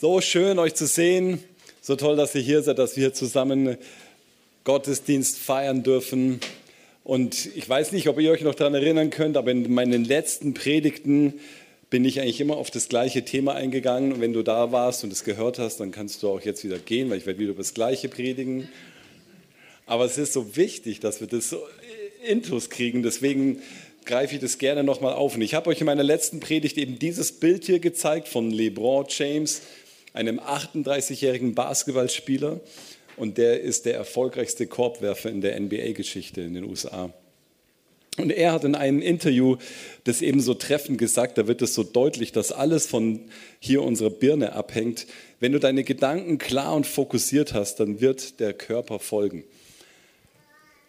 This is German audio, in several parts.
So schön, euch zu sehen. So toll, dass ihr hier seid, dass wir zusammen Gottesdienst feiern dürfen. Und ich weiß nicht, ob ihr euch noch daran erinnern könnt, aber in meinen letzten Predigten bin ich eigentlich immer auf das gleiche Thema eingegangen. Und wenn du da warst und es gehört hast, dann kannst du auch jetzt wieder gehen, weil ich werde wieder über das gleiche predigen. Aber es ist so wichtig, dass wir das so Intus kriegen. Deswegen greife ich das gerne nochmal auf. Und ich habe euch in meiner letzten Predigt eben dieses Bild hier gezeigt von LeBron James, einem 38-jährigen Basketballspieler und der ist der erfolgreichste Korbwerfer in der NBA-Geschichte in den USA. Und er hat in einem Interview das eben so treffend gesagt, da wird es so deutlich, dass alles von hier unserer Birne abhängt. Wenn du deine Gedanken klar und fokussiert hast, dann wird der Körper folgen.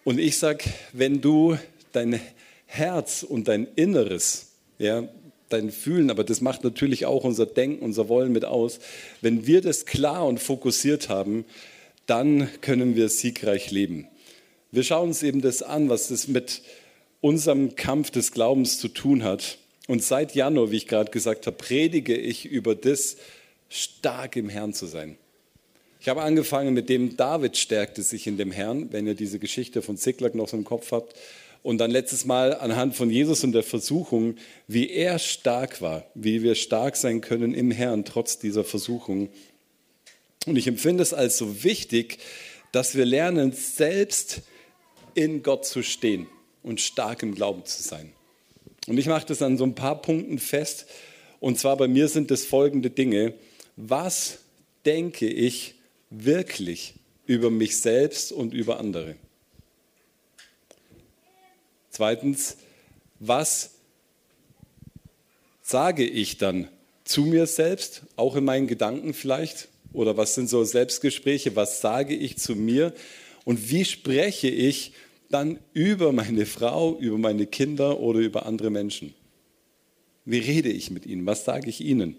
Und ich sage, wenn du dein Herz und dein Inneres, ja, dein Fühlen, aber das macht natürlich auch unser Denken, unser Wollen mit aus. Wenn wir das klar und fokussiert haben, dann können wir siegreich leben. Wir schauen uns eben das an, was das mit unserem Kampf des Glaubens zu tun hat. Und seit Januar, wie ich gerade gesagt habe, predige ich über das, stark im Herrn zu sein. Ich habe angefangen mit dem, David stärkte sich in dem Herrn, wenn ihr diese Geschichte von Ziklag noch so im Kopf habt. Und dann letztes Mal anhand von Jesus und der Versuchung, wie er stark war, wie wir stark sein können im Herrn trotz dieser Versuchung. Und ich empfinde es als so wichtig, dass wir lernen, selbst in Gott zu stehen und stark im Glauben zu sein. Und ich mache das an so ein paar Punkten fest. Und zwar bei mir sind es folgende Dinge. Was denke ich wirklich über mich selbst und über andere? Zweitens, was sage ich dann zu mir selbst, auch in meinen Gedanken vielleicht? Oder was sind so Selbstgespräche? Was sage ich zu mir? Und wie spreche ich dann über meine Frau, über meine Kinder oder über andere Menschen? Wie rede ich mit ihnen? Was sage ich ihnen?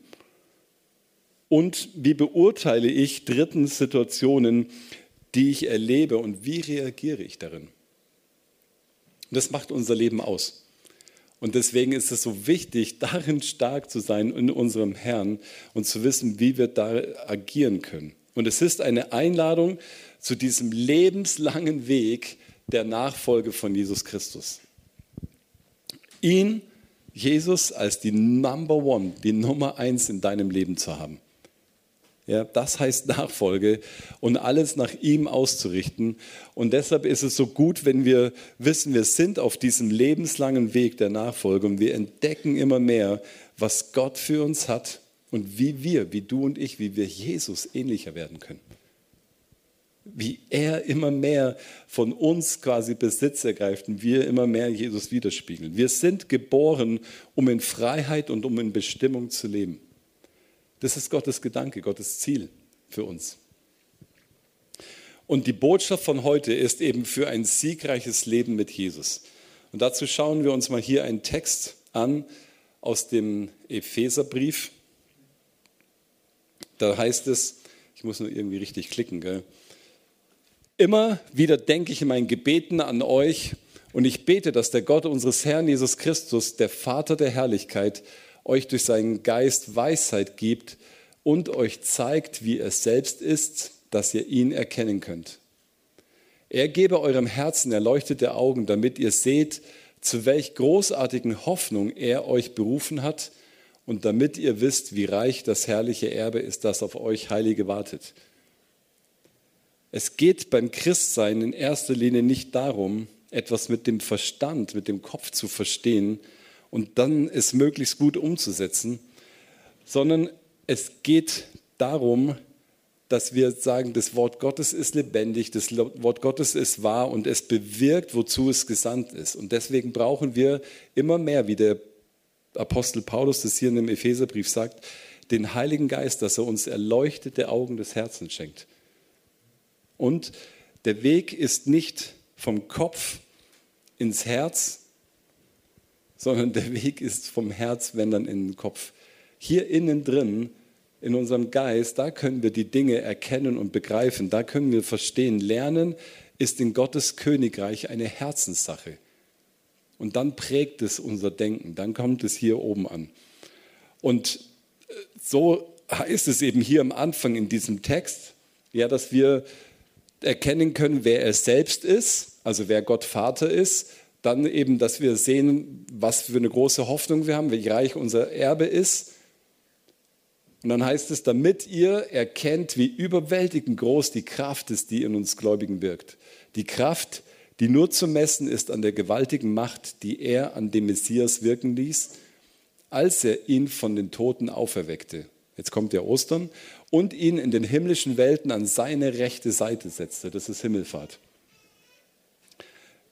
Und wie beurteile ich dritten Situationen, die ich erlebe und wie reagiere ich darin? Und das macht unser Leben aus. Und deswegen ist es so wichtig, darin stark zu sein in unserem Herrn und zu wissen, wie wir da agieren können. Und es ist eine Einladung zu diesem lebenslangen Weg der Nachfolge von Jesus Christus. Ihn, Jesus, als die Number One, die Nummer eins in deinem Leben zu haben. Ja, das heißt Nachfolge und alles nach ihm auszurichten. Und deshalb ist es so gut, wenn wir wissen, wir sind auf diesem lebenslangen Weg der Nachfolge und wir entdecken immer mehr, was Gott für uns hat und wie wir, wie du und ich, wie wir Jesus ähnlicher werden können. Wie er immer mehr von uns quasi Besitz ergreift und wir immer mehr Jesus widerspiegeln. Wir sind geboren, um in Freiheit und um in Bestimmung zu leben. Das ist Gottes Gedanke, Gottes Ziel für uns. Und die Botschaft von heute ist eben für ein siegreiches Leben mit Jesus. Und dazu schauen wir uns mal hier einen Text an aus dem Epheserbrief. Da heißt es, ich muss nur irgendwie richtig klicken, gell? Immer wieder denke ich in meinen Gebeten an euch und ich bete, dass der Gott unseres Herrn Jesus Christus, der Vater der Herrlichkeit, euch durch seinen Geist Weisheit gibt und euch zeigt, wie er selbst ist, dass ihr ihn erkennen könnt. Er gebe eurem Herzen erleuchtete Augen, damit ihr seht, zu welch großartigen Hoffnung er euch berufen hat und damit ihr wisst, wie reich das herrliche Erbe ist, das auf euch Heilige wartet. Es geht beim Christsein in erster Linie nicht darum, etwas mit dem Verstand, mit dem Kopf zu verstehen, und dann es möglichst gut umzusetzen, sondern es geht darum, dass wir sagen, das Wort Gottes ist lebendig, das Wort Gottes ist wahr und es bewirkt, wozu es gesandt ist. Und deswegen brauchen wir immer mehr, wie der Apostel Paulus das hier in dem Epheserbrief sagt, den Heiligen Geist, dass er uns erleuchtete Augen des Herzens schenkt. Und der Weg ist nicht vom Kopf ins Herz, sondern der Weg ist vom Herz, wenn dann in den Kopf. Hier innen drin, in unserem Geist, da können wir die Dinge erkennen und begreifen, da können wir verstehen. Lernen ist in Gottes Königreich eine Herzenssache. Und dann prägt es unser Denken, dann kommt es hier oben an. Und äh, so heißt es eben hier am Anfang in diesem Text, ja, dass wir erkennen können, wer er selbst ist, also wer Gott Vater ist, dann eben, dass wir sehen, was für eine große Hoffnung wir haben, wie reich unser Erbe ist. Und dann heißt es, damit ihr erkennt, wie überwältigend groß die Kraft ist, die in uns Gläubigen wirkt. Die Kraft, die nur zu messen ist an der gewaltigen Macht, die er an dem Messias wirken ließ, als er ihn von den Toten auferweckte. Jetzt kommt der Ostern und ihn in den himmlischen Welten an seine rechte Seite setzte. Das ist Himmelfahrt.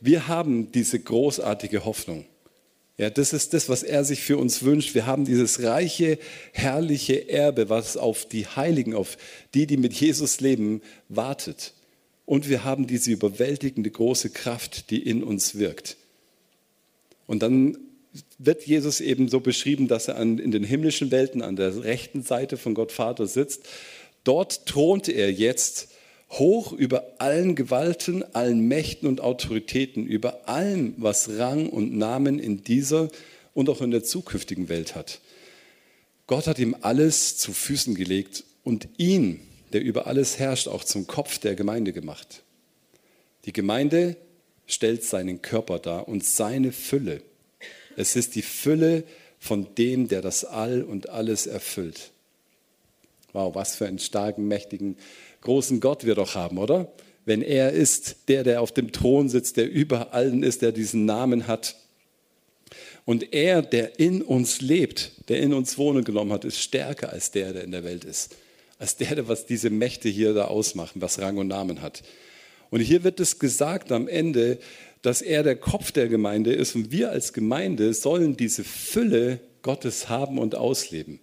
Wir haben diese großartige Hoffnung. Ja, das ist das, was er sich für uns wünscht. Wir haben dieses reiche, herrliche Erbe, was auf die Heiligen, auf die, die mit Jesus leben, wartet. Und wir haben diese überwältigende große Kraft, die in uns wirkt. Und dann wird Jesus eben so beschrieben, dass er an, in den himmlischen Welten an der rechten Seite von Gott Vater sitzt. Dort thront er jetzt hoch über allen Gewalten, allen Mächten und Autoritäten, über allem, was Rang und Namen in dieser und auch in der zukünftigen Welt hat. Gott hat ihm alles zu Füßen gelegt und ihn, der über alles herrscht, auch zum Kopf der Gemeinde gemacht. Die Gemeinde stellt seinen Körper dar und seine Fülle. Es ist die Fülle von dem, der das All und alles erfüllt. Wow, was für einen starken, mächtigen großen Gott wir doch haben, oder? Wenn er ist der, der auf dem Thron sitzt, der über allen ist, der diesen Namen hat. Und er, der in uns lebt, der in uns Wohnung genommen hat, ist stärker als der, der in der Welt ist. Als der, der was diese Mächte hier da ausmachen, was Rang und Namen hat. Und hier wird es gesagt am Ende, dass er der Kopf der Gemeinde ist und wir als Gemeinde sollen diese Fülle Gottes haben und ausleben.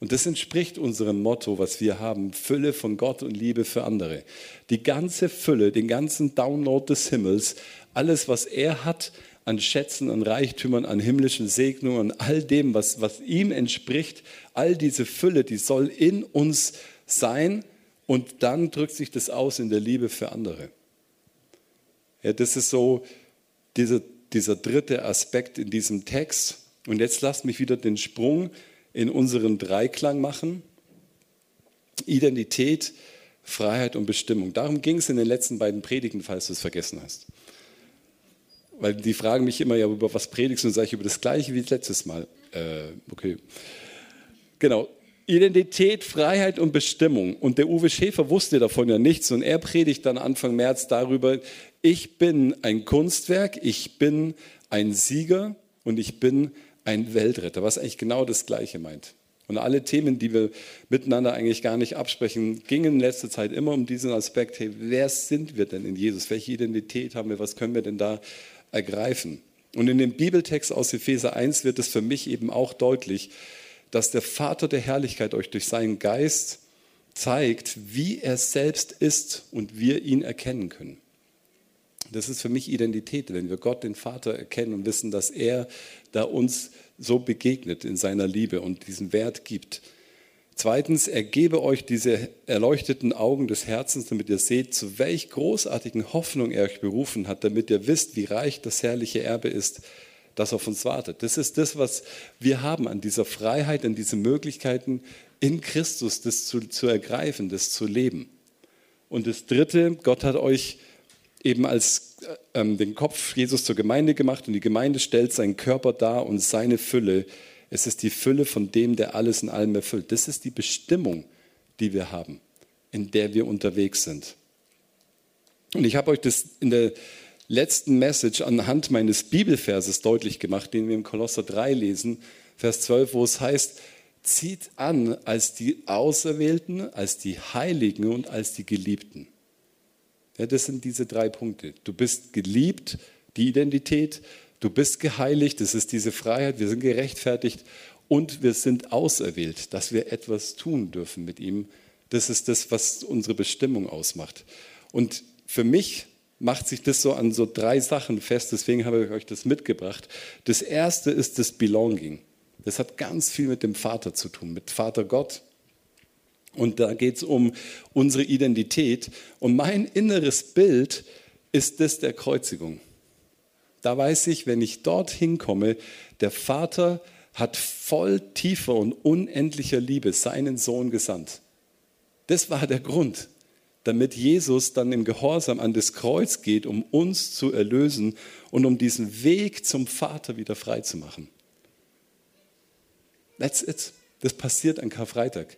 Und das entspricht unserem Motto, was wir haben, Fülle von Gott und Liebe für andere. Die ganze Fülle, den ganzen Download des Himmels, alles, was er hat an Schätzen, an Reichtümern, an himmlischen Segnungen, an all dem, was, was ihm entspricht, all diese Fülle, die soll in uns sein und dann drückt sich das aus in der Liebe für andere. Ja, das ist so dieser, dieser dritte Aspekt in diesem Text. Und jetzt lasst mich wieder den Sprung in unseren Dreiklang machen. Identität, Freiheit und Bestimmung. Darum ging es in den letzten beiden Predigten, falls du es vergessen hast. Weil die fragen mich immer, ja, über was predigst du? Und sage ich über das Gleiche wie letztes Mal. Äh, okay. Genau. Identität, Freiheit und Bestimmung. Und der Uwe Schäfer wusste davon ja nichts. Und er predigt dann Anfang März darüber, ich bin ein Kunstwerk, ich bin ein Sieger und ich bin ein Weltretter, was eigentlich genau das Gleiche meint. Und alle Themen, die wir miteinander eigentlich gar nicht absprechen, gingen in letzter Zeit immer um diesen Aspekt, hey, wer sind wir denn in Jesus? Welche Identität haben wir? Was können wir denn da ergreifen? Und in dem Bibeltext aus Epheser 1 wird es für mich eben auch deutlich, dass der Vater der Herrlichkeit euch durch seinen Geist zeigt, wie er selbst ist und wir ihn erkennen können. Das ist für mich Identität, wenn wir Gott, den Vater, erkennen und wissen, dass er da uns so begegnet in seiner Liebe und diesen Wert gibt. Zweitens, er gebe euch diese erleuchteten Augen des Herzens, damit ihr seht, zu welch großartigen Hoffnung er euch berufen hat, damit ihr wisst, wie reich das herrliche Erbe ist, das auf uns wartet. Das ist das, was wir haben an dieser Freiheit, an diesen Möglichkeiten in Christus, das zu, zu ergreifen, das zu leben. Und das Dritte, Gott hat euch eben als ähm, den Kopf Jesus zur Gemeinde gemacht und die Gemeinde stellt seinen Körper dar und seine Fülle. Es ist die Fülle von dem, der alles in allem erfüllt. Das ist die Bestimmung, die wir haben, in der wir unterwegs sind. Und ich habe euch das in der letzten Message anhand meines Bibelverses deutlich gemacht, den wir im Kolosser 3 lesen, Vers 12, wo es heißt, zieht an als die Auserwählten, als die Heiligen und als die Geliebten. Ja, das sind diese drei Punkte. Du bist geliebt, die Identität, du bist geheiligt, das ist diese Freiheit, wir sind gerechtfertigt und wir sind auserwählt, dass wir etwas tun dürfen mit ihm. Das ist das, was unsere Bestimmung ausmacht. Und für mich macht sich das so an so drei Sachen fest, deswegen habe ich euch das mitgebracht. Das erste ist das Belonging. Das hat ganz viel mit dem Vater zu tun, mit Vater Gott. Und da geht es um unsere Identität. Und mein inneres Bild ist das der Kreuzigung. Da weiß ich, wenn ich dorthin komme, der Vater hat voll tiefer und unendlicher Liebe seinen Sohn gesandt. Das war der Grund, damit Jesus dann im Gehorsam an das Kreuz geht, um uns zu erlösen und um diesen Weg zum Vater wieder frei zu machen. That's it. Das passiert an Karfreitag.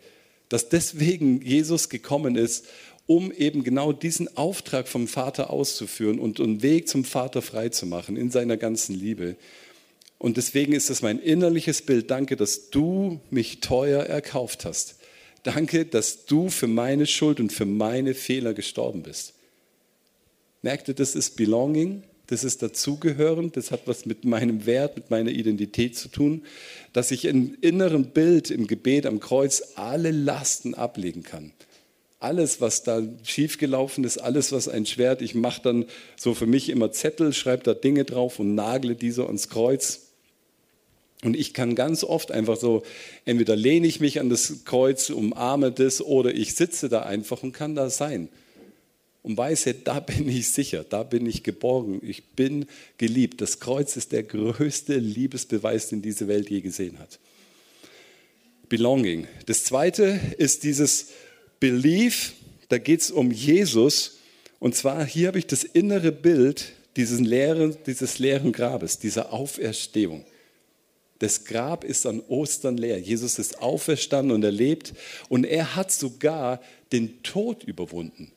Dass deswegen Jesus gekommen ist, um eben genau diesen Auftrag vom Vater auszuführen und einen Weg zum Vater frei zu machen in seiner ganzen Liebe. Und deswegen ist es mein innerliches Bild. Danke, dass du mich teuer erkauft hast. Danke, dass du für meine Schuld und für meine Fehler gestorben bist. Merkt ihr, das ist Belonging, das ist dazugehören, das hat was mit meinem Wert, mit meiner Identität zu tun, dass ich im inneren Bild, im Gebet am Kreuz alle Lasten ablegen kann. Alles, was da schiefgelaufen ist, alles, was ein Schwert, ich mache dann so für mich immer Zettel, schreibe da Dinge drauf und nagle diese ans Kreuz. Und ich kann ganz oft einfach so, entweder lehne ich mich an das Kreuz, umarme das oder ich sitze da einfach und kann da sein. Und weiß, da bin ich sicher, da bin ich geborgen, ich bin geliebt. Das Kreuz ist der größte Liebesbeweis, den diese Welt je gesehen hat. Belonging. Das zweite ist dieses Belief, da geht es um Jesus. Und zwar hier habe ich das innere Bild dieses leeren, dieses leeren Grabes, dieser Auferstehung. Das Grab ist an Ostern leer. Jesus ist auferstanden und erlebt und er hat sogar den Tod überwunden.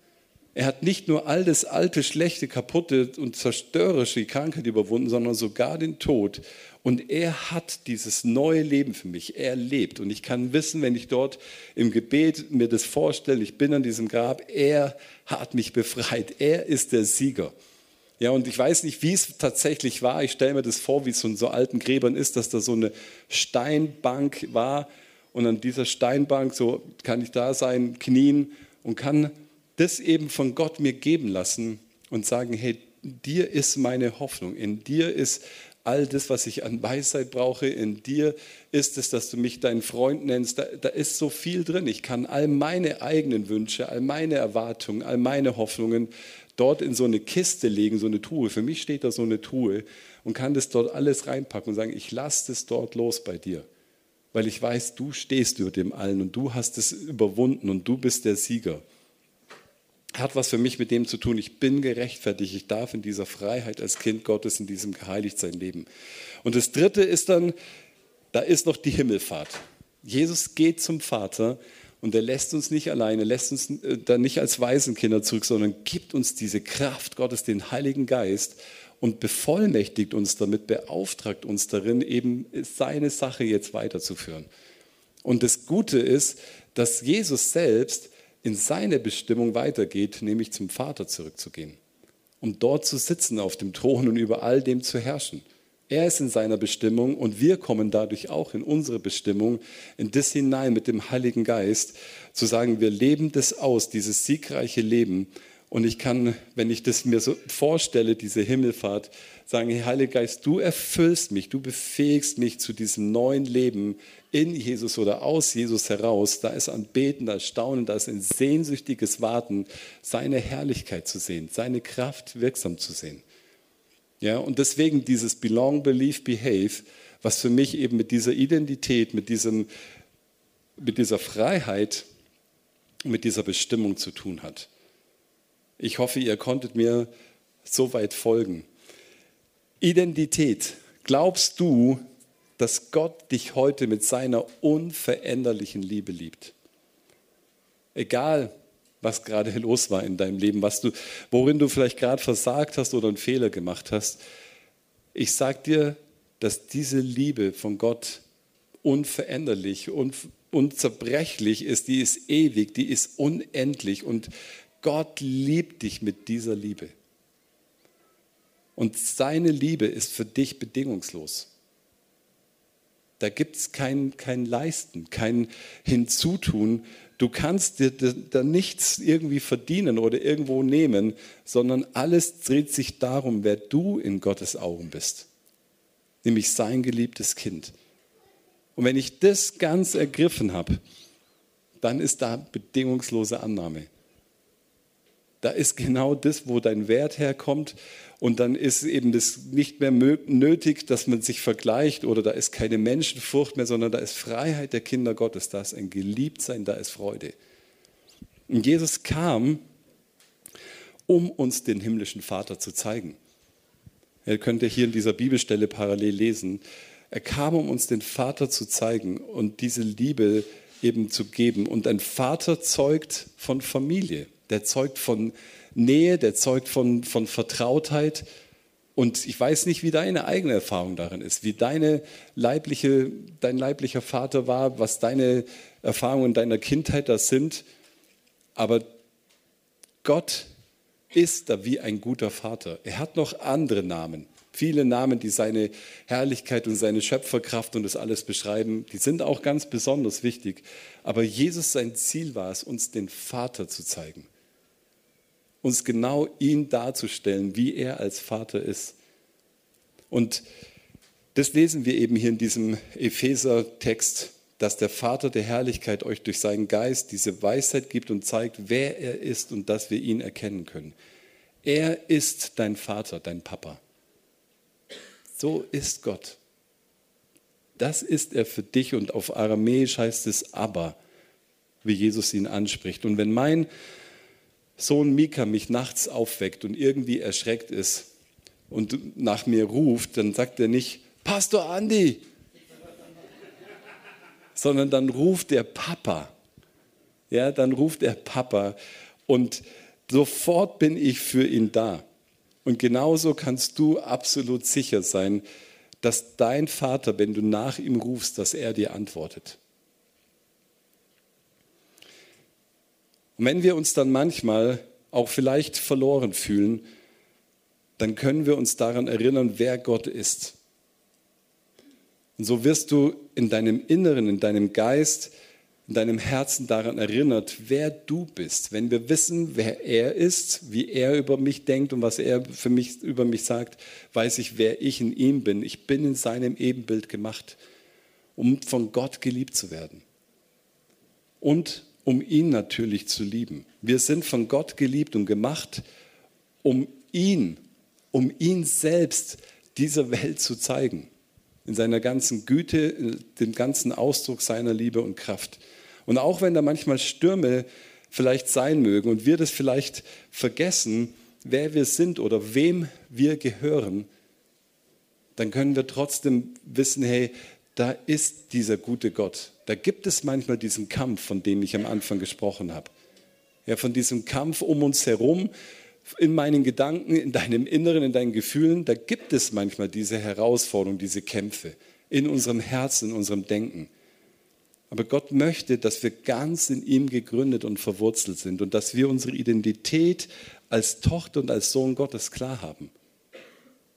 Er hat nicht nur all das alte, schlechte, kaputte und zerstörerische, Krankheit überwunden, sondern sogar den Tod. Und er hat dieses neue Leben für mich. Er lebt. Und ich kann wissen, wenn ich dort im Gebet mir das vorstelle, ich bin an diesem Grab, er hat mich befreit. Er ist der Sieger. Ja, und ich weiß nicht, wie es tatsächlich war. Ich stelle mir das vor, wie es in so alten Gräbern ist, dass da so eine Steinbank war. Und an dieser Steinbank, so kann ich da sein, knien und kann das eben von Gott mir geben lassen und sagen, hey, dir ist meine Hoffnung, in dir ist all das, was ich an Weisheit brauche, in dir ist es, dass du mich dein Freund nennst. Da, da, ist so viel drin. Ich kann all meine eigenen Wünsche, all meine Erwartungen, all meine Hoffnungen dort in so eine Kiste legen, so eine Truhe. Für mich steht da so eine Truhe und kann das dort alles reinpacken und sagen, ich lasse das dort los bei dir. Weil ich weiß, du stehst über dem allen und du hast es überwunden und du bist der Sieger. Hat was für mich mit dem zu tun, ich bin gerechtfertigt, ich darf in dieser Freiheit als Kind Gottes, in diesem Geheiligtsein leben. Und das Dritte ist dann, da ist noch die Himmelfahrt. Jesus geht zum Vater und er lässt uns nicht alleine, lässt uns äh, dann nicht als Waisenkinder zurück, sondern gibt uns diese Kraft Gottes, den Heiligen Geist und bevollmächtigt uns damit, beauftragt uns darin, eben seine Sache jetzt weiterzuführen. Und das Gute ist, dass Jesus selbst in seine Bestimmung weitergeht, nämlich zum Vater zurückzugehen, um dort zu sitzen auf dem Thron und über all dem zu herrschen. Er ist in seiner Bestimmung und wir kommen dadurch auch in unsere Bestimmung, in das hinein mit dem Heiligen Geist, zu sagen, wir leben das aus, dieses siegreiche Leben. Und ich kann, wenn ich das mir so vorstelle, diese Himmelfahrt, sagen, hey, Heiliger Geist, du erfüllst mich, du befähigst mich zu diesem neuen Leben in Jesus oder aus Jesus heraus. Da ist Anbeten, da ist Staunen, da ist ein sehnsüchtiges Warten, seine Herrlichkeit zu sehen, seine Kraft wirksam zu sehen. Ja, und deswegen dieses Belong, Believe, Behave, was für mich eben mit dieser Identität, mit, diesem, mit dieser Freiheit, mit dieser Bestimmung zu tun hat. Ich hoffe, ihr konntet mir so weit folgen. Identität. Glaubst du, dass Gott dich heute mit seiner unveränderlichen Liebe liebt? Egal, was gerade los war in deinem Leben, was du, worin du vielleicht gerade versagt hast oder einen Fehler gemacht hast. Ich sage dir, dass diese Liebe von Gott unveränderlich und unzerbrechlich ist, die ist ewig, die ist unendlich und Gott liebt dich mit dieser Liebe. Und seine Liebe ist für dich bedingungslos. Da gibt es kein, kein Leisten, kein Hinzutun, Du kannst dir da nichts irgendwie verdienen oder irgendwo nehmen, sondern alles dreht sich darum, wer du in Gottes Augen bist, nämlich sein geliebtes Kind. Und wenn ich das ganz ergriffen habe, dann ist da bedingungslose Annahme. Da ist genau das, wo dein Wert herkommt. Und dann ist eben das nicht mehr nötig, dass man sich vergleicht oder da ist keine Menschenfurcht mehr, sondern da ist Freiheit der Kinder Gottes, da ist ein Geliebtsein, da ist Freude. Und Jesus kam, um uns den himmlischen Vater zu zeigen. Ihr könnt ja hier in dieser Bibelstelle parallel lesen. Er kam, um uns den Vater zu zeigen und diese Liebe eben zu geben. Und ein Vater zeugt von Familie, der zeugt von Nähe, der zeugt von, von Vertrautheit. Und ich weiß nicht, wie deine eigene Erfahrung darin ist, wie deine leibliche, dein leiblicher Vater war, was deine Erfahrungen deiner Kindheit da sind. Aber Gott ist da wie ein guter Vater. Er hat noch andere Namen. Viele Namen, die seine Herrlichkeit und seine Schöpferkraft und das alles beschreiben, die sind auch ganz besonders wichtig. Aber Jesus, sein Ziel war es, uns den Vater zu zeigen. Uns genau ihn darzustellen, wie er als Vater ist. Und das lesen wir eben hier in diesem Epheser-Text dass der Vater der Herrlichkeit euch durch seinen Geist diese Weisheit gibt und zeigt, wer er ist und dass wir ihn erkennen können. Er ist dein Vater, dein Papa. So ist Gott. Das ist er für dich und auf Aramäisch heißt es aber, wie Jesus ihn anspricht. Und wenn mein Sohn Mika mich nachts aufweckt und irgendwie erschreckt ist und nach mir ruft, dann sagt er nicht, Pastor Andi, sondern dann ruft der Papa. Ja, dann ruft der Papa und sofort bin ich für ihn da. Und genauso kannst du absolut sicher sein, dass dein Vater, wenn du nach ihm rufst, dass er dir antwortet. Und wenn wir uns dann manchmal auch vielleicht verloren fühlen, dann können wir uns daran erinnern, wer Gott ist. Und so wirst du in deinem Inneren, in deinem Geist, in deinem Herzen daran erinnert, wer du bist. Wenn wir wissen, wer er ist, wie er über mich denkt und was er für mich über mich sagt, weiß ich, wer ich in ihm bin. Ich bin in seinem Ebenbild gemacht, um von Gott geliebt zu werden. Und um ihn natürlich zu lieben. Wir sind von Gott geliebt und gemacht, um ihn, um ihn selbst dieser Welt zu zeigen in seiner ganzen Güte, dem ganzen Ausdruck seiner Liebe und Kraft. Und auch wenn da manchmal Stürme vielleicht sein mögen und wir das vielleicht vergessen, wer wir sind oder wem wir gehören, dann können wir trotzdem wissen, hey, da ist dieser gute Gott. Da gibt es manchmal diesen Kampf, von dem ich am Anfang gesprochen habe. Ja, von diesem Kampf um uns herum, in meinen Gedanken, in deinem Inneren, in deinen Gefühlen, da gibt es manchmal diese Herausforderungen, diese Kämpfe in unserem Herzen, in unserem Denken. Aber Gott möchte, dass wir ganz in ihm gegründet und verwurzelt sind und dass wir unsere Identität als Tochter und als Sohn Gottes klar haben.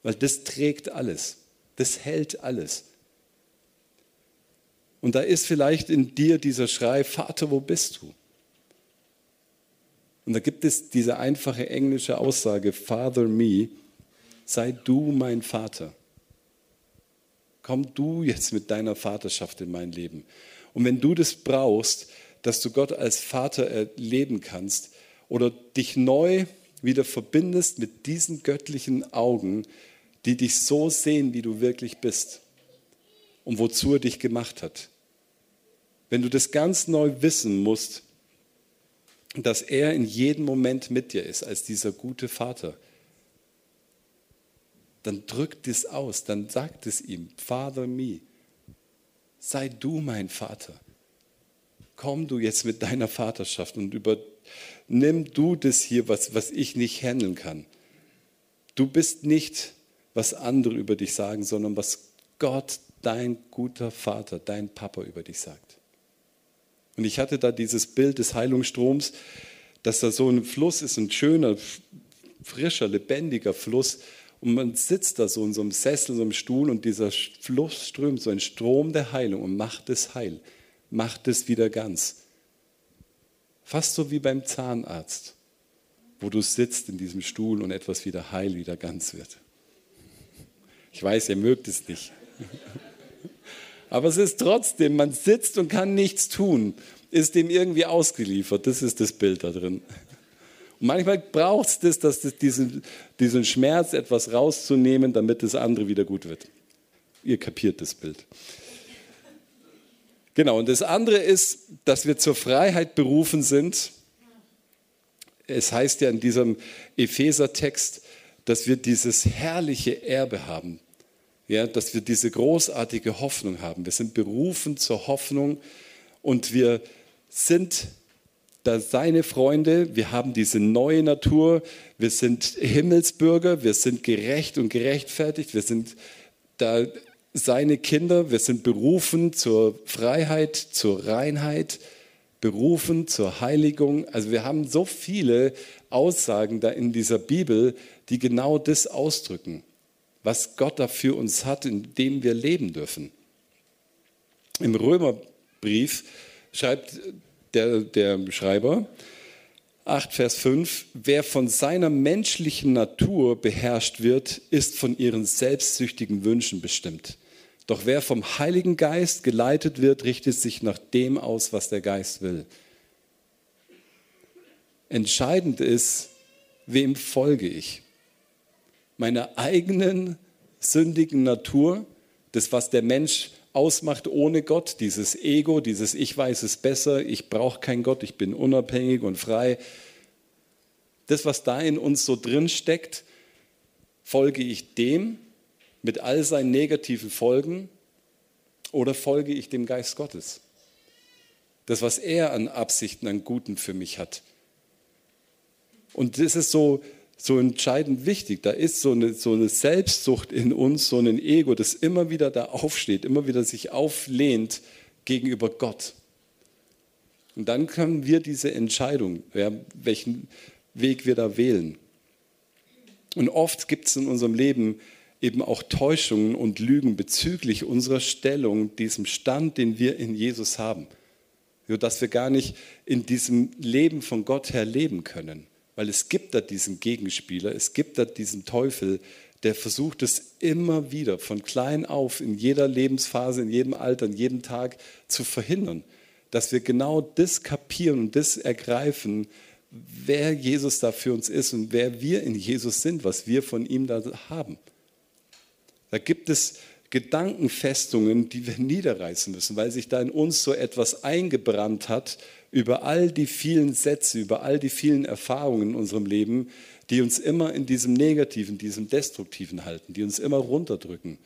Weil das trägt alles, das hält alles. Und da ist vielleicht in dir dieser Schrei, Vater, wo bist du? Und da gibt es diese einfache englische Aussage, Father me, sei du mein Vater. Komm du jetzt mit deiner Vaterschaft in mein Leben. Und wenn du das brauchst, dass du Gott als Vater erleben kannst oder dich neu wieder verbindest mit diesen göttlichen Augen, die dich so sehen, wie du wirklich bist und wozu er dich gemacht hat. Wenn du das ganz neu wissen musst, dass er in jedem Moment mit dir ist, als dieser gute Vater, dann drückt es aus, dann sagt es ihm, Father me, sei du mein Vater. Komm du jetzt mit deiner Vaterschaft und übernimm du das hier, was, was ich nicht handeln kann. Du bist nicht, was andere über dich sagen, sondern was Gott, dein guter Vater, dein Papa über dich sagt. Und ich hatte da dieses Bild des Heilungsstroms, dass da so ein Fluss ist, ein schöner, frischer, lebendiger Fluss. Und man sitzt da so in so einem Sessel, so einem Stuhl und dieser Fluss strömt so ein Strom der Heilung und macht es heil, macht es wieder ganz. Fast so wie beim Zahnarzt, wo du sitzt in diesem Stuhl und etwas wieder heil, wieder ganz wird. Ich weiß, ihr mögt es nicht. Aber es ist trotzdem, man sitzt und kann nichts tun, ist dem irgendwie ausgeliefert. Das ist das Bild da drin. Und manchmal braucht es das, dass das diesen, diesen Schmerz etwas rauszunehmen, damit das andere wieder gut wird. Ihr kapiert das Bild. Genau, und das andere ist, dass wir zur Freiheit berufen sind. Es heißt ja in diesem Epheser-Text, dass wir dieses herrliche Erbe haben. Ja, dass wir diese großartige Hoffnung haben. Wir sind berufen zur Hoffnung und wir sind da seine Freunde, wir haben diese neue Natur, wir sind Himmelsbürger, wir sind gerecht und gerechtfertigt, wir sind da seine Kinder, wir sind berufen zur Freiheit, zur Reinheit, berufen zur Heiligung. Also wir haben so viele Aussagen da in dieser Bibel, die genau das ausdrücken, was Gott da für uns hat, in dem wir leben dürfen. Im Römerbrief schreibt der, der Schreiber, 8, Vers 5, wer von seiner menschlichen Natur beherrscht wird, ist von ihren selbstsüchtigen Wünschen bestimmt. Doch wer vom Heiligen Geist geleitet wird, richtet sich nach dem aus, was der Geist will. Entscheidend ist, wem folge ich? Meiner eigenen sündigen Natur, das, was der Mensch ausmacht ohne Gott, dieses Ego, dieses Ich weiß es besser, ich brauche keinen Gott, ich bin unabhängig und frei. Das, was da in uns so drin steckt, folge ich dem mit all seinen negativen Folgen oder folge ich dem Geist Gottes? Das, was er an Absichten, an Guten für mich hat. Und das ist so, so entscheidend wichtig. Da ist so eine, so eine Selbstsucht in uns, so ein Ego, das immer wieder da aufsteht, immer wieder sich auflehnt gegenüber Gott. Und dann können wir diese Entscheidung, ja, welchen Weg wir da wählen. Und oft gibt es in unserem Leben eben auch Täuschungen und Lügen bezüglich unserer Stellung, diesem Stand, den wir in Jesus haben, sodass wir gar nicht in diesem Leben von Gott her leben können. Weil es gibt da diesen Gegenspieler, es gibt da diesen Teufel, der versucht es immer wieder von klein auf, in jeder Lebensphase, in jedem Alter, in jedem Tag zu verhindern. Dass wir genau das kapieren und das ergreifen, wer Jesus da für uns ist und wer wir in Jesus sind, was wir von ihm da haben. Da gibt es Gedankenfestungen, die wir niederreißen müssen, weil sich da in uns so etwas eingebrannt hat über all die vielen Sätze, über all die vielen Erfahrungen in unserem Leben, die uns immer in diesem Negativen, diesem Destruktiven halten, die uns immer runterdrücken.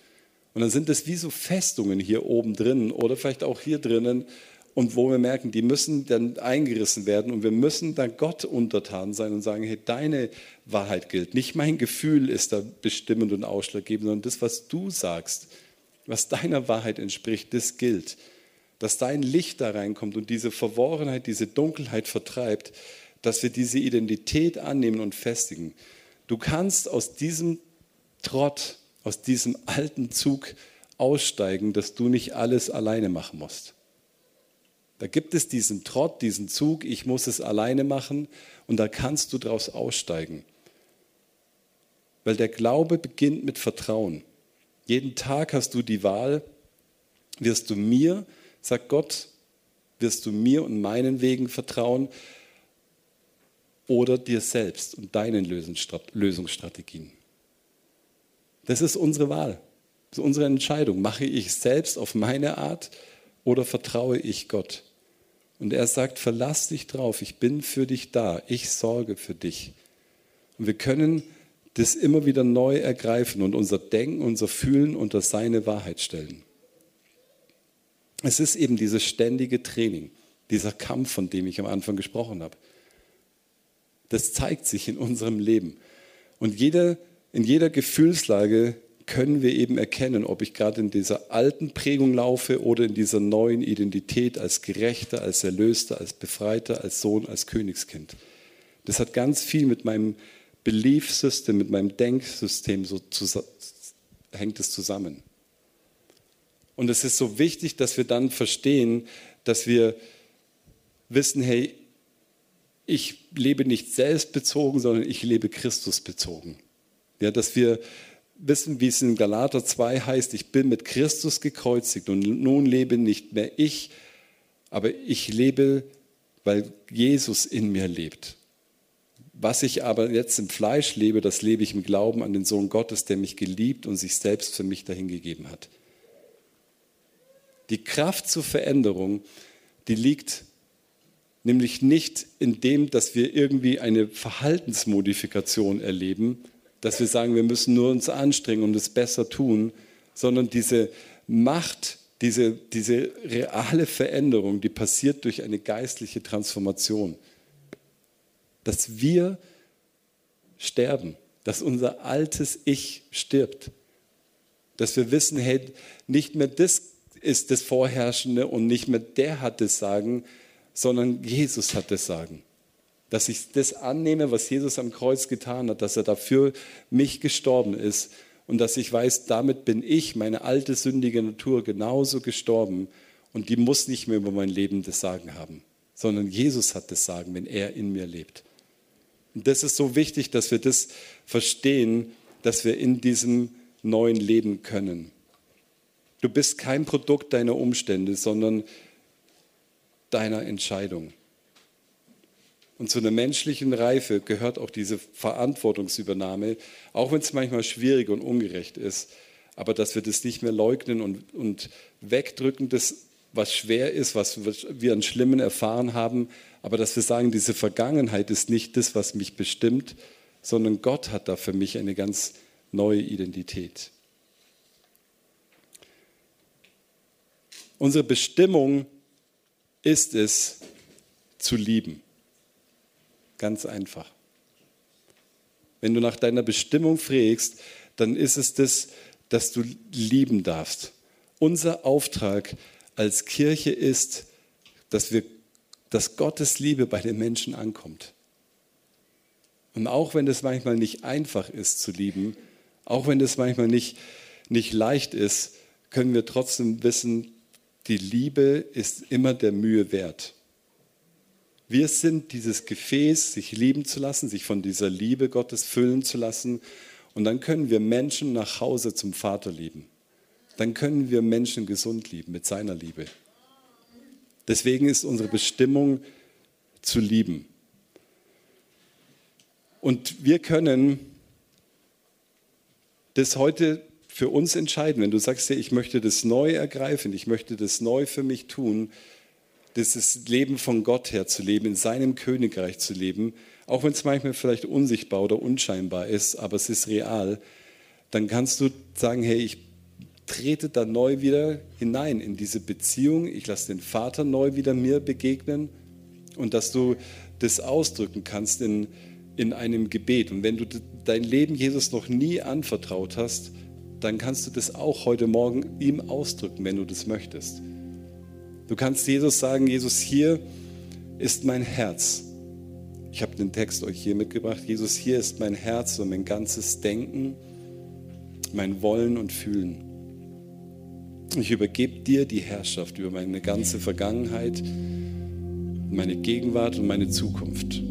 Und dann sind es wie so Festungen hier oben drin oder vielleicht auch hier drinnen und wo wir merken, die müssen dann eingerissen werden und wir müssen dann Gott untertan sein und sagen, hey, deine Wahrheit gilt. Nicht mein Gefühl ist da bestimmend und ausschlaggebend, sondern das, was du sagst, was deiner Wahrheit entspricht, das gilt dass dein Licht da reinkommt und diese Verworrenheit, diese Dunkelheit vertreibt, dass wir diese Identität annehmen und festigen. Du kannst aus diesem Trott, aus diesem alten Zug aussteigen, dass du nicht alles alleine machen musst. Da gibt es diesen Trott, diesen Zug, ich muss es alleine machen und da kannst du daraus aussteigen. Weil der Glaube beginnt mit Vertrauen. Jeden Tag hast du die Wahl, wirst du mir Sagt Gott, wirst du mir und meinen Wegen vertrauen oder dir selbst und deinen Lösungsstrategien? Das ist unsere Wahl. Das ist unsere Entscheidung. Mache ich selbst auf meine Art oder vertraue ich Gott? Und er sagt, verlass dich drauf, ich bin für dich da, ich sorge für dich. Und wir können das immer wieder neu ergreifen und unser Denken, unser Fühlen unter seine Wahrheit stellen. Es ist eben dieses ständige Training, dieser Kampf, von dem ich am Anfang gesprochen habe. Das zeigt sich in unserem Leben. Und jeder, in jeder Gefühlslage können wir eben erkennen, ob ich gerade in dieser alten Prägung laufe oder in dieser neuen Identität als Gerechter, als Erlöster, als Befreiter, als Sohn, als Königskind. Das hat ganz viel mit meinem Belief System, mit meinem Denksystem so hängt es zusammen. Und es ist so wichtig, dass wir dann verstehen, dass wir wissen, hey, ich lebe nicht selbstbezogen, sondern ich lebe Christusbezogen. Ja, dass wir wissen, wie es in Galater 2 heißt, ich bin mit Christus gekreuzigt und nun lebe nicht mehr ich, aber ich lebe, weil Jesus in mir lebt. Was ich aber jetzt im Fleisch lebe, das lebe ich im Glauben an den Sohn Gottes, der mich geliebt und sich selbst für mich dahingegeben hat. Die Kraft zur Veränderung, die liegt nämlich nicht in dem, dass wir irgendwie eine Verhaltensmodifikation erleben, dass wir sagen, wir müssen nur uns anstrengen und es besser tun, sondern diese Macht, diese, diese reale Veränderung, die passiert durch eine geistliche Transformation. Dass wir sterben, dass unser altes Ich stirbt. Dass wir wissen, hey, nicht mehr das ist das Vorherrschende und nicht mehr der hat das Sagen, sondern Jesus hat das Sagen. Dass ich das annehme, was Jesus am Kreuz getan hat, dass er dafür mich gestorben ist und dass ich weiß, damit bin ich, meine alte sündige Natur, genauso gestorben und die muss nicht mehr über mein Leben das Sagen haben, sondern Jesus hat das Sagen, wenn er in mir lebt. Und das ist so wichtig, dass wir das verstehen, dass wir in diesem neuen Leben können. Du bist kein Produkt deiner Umstände, sondern deiner Entscheidung. Und zu einer menschlichen Reife gehört auch diese Verantwortungsübernahme, auch wenn es manchmal schwierig und ungerecht ist, aber dass wir das nicht mehr leugnen und, und wegdrücken, das, was schwer ist, was wir an Schlimmen erfahren haben, aber dass wir sagen, diese Vergangenheit ist nicht das, was mich bestimmt, sondern Gott hat da für mich eine ganz neue Identität. Unsere Bestimmung ist es, zu lieben. Ganz einfach. Wenn du nach deiner Bestimmung fragst, dann ist es das, dass du lieben darfst. Unser Auftrag als Kirche ist, dass, wir, dass Gottes Liebe bei den Menschen ankommt. Und auch wenn es manchmal nicht einfach ist zu lieben, auch wenn es manchmal nicht, nicht leicht ist, können wir trotzdem wissen, die Liebe ist immer der Mühe wert. Wir sind dieses Gefäß, sich lieben zu lassen, sich von dieser Liebe Gottes füllen zu lassen. Und dann können wir Menschen nach Hause zum Vater lieben. Dann können wir Menschen gesund lieben mit seiner Liebe. Deswegen ist unsere Bestimmung zu lieben. Und wir können das heute für uns entscheiden. Wenn du sagst, ich möchte das neu ergreifen, ich möchte das neu für mich tun, das Leben von Gott her zu leben, in seinem Königreich zu leben, auch wenn es manchmal vielleicht unsichtbar oder unscheinbar ist, aber es ist real, dann kannst du sagen, hey, ich trete da neu wieder hinein in diese Beziehung, ich lasse den Vater neu wieder mir begegnen und dass du das ausdrücken kannst in, in einem Gebet. Und wenn du dein Leben Jesus noch nie anvertraut hast, dann kannst du das auch heute Morgen ihm ausdrücken, wenn du das möchtest. Du kannst Jesus sagen, Jesus, hier ist mein Herz. Ich habe den Text euch hier mitgebracht. Jesus, hier ist mein Herz und mein ganzes Denken, mein Wollen und Fühlen. Ich übergebe dir die Herrschaft über meine ganze Vergangenheit, meine Gegenwart und meine Zukunft.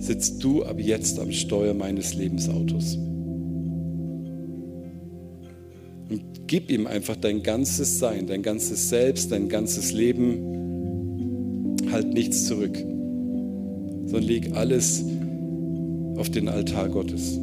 Sitzt du ab jetzt am Steuer meines Lebensautos. Gib ihm einfach dein ganzes Sein, dein ganzes Selbst, dein ganzes Leben. Halt nichts zurück, sondern leg alles auf den Altar Gottes.